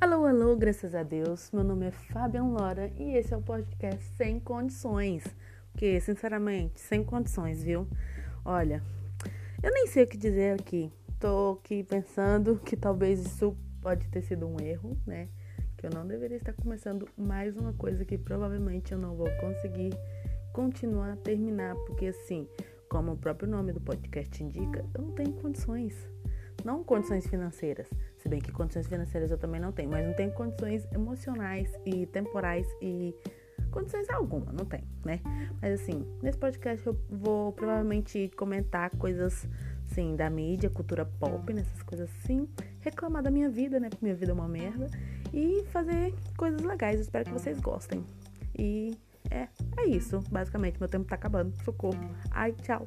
Alô, alô, graças a Deus. Meu nome é Fabian Lora e esse é o podcast Sem Condições. Porque, sinceramente, sem condições, viu? Olha, eu nem sei o que dizer aqui. Tô aqui pensando que talvez isso pode ter sido um erro, né? Que eu não deveria estar começando mais uma coisa que provavelmente eu não vou conseguir continuar a terminar, porque assim, como o próprio nome do podcast indica, eu não tenho condições. Não condições financeiras, se bem que condições financeiras eu também não tenho, mas não tenho condições emocionais e temporais e condições alguma, não tem, né? Mas assim, nesse podcast eu vou provavelmente comentar coisas assim da mídia, cultura pop, nessas coisas assim, reclamar da minha vida, né? Porque minha vida é uma merda e fazer coisas legais. espero que vocês gostem. E é, é isso, basicamente. Meu tempo tá acabando. Socorro. Ai, tchau.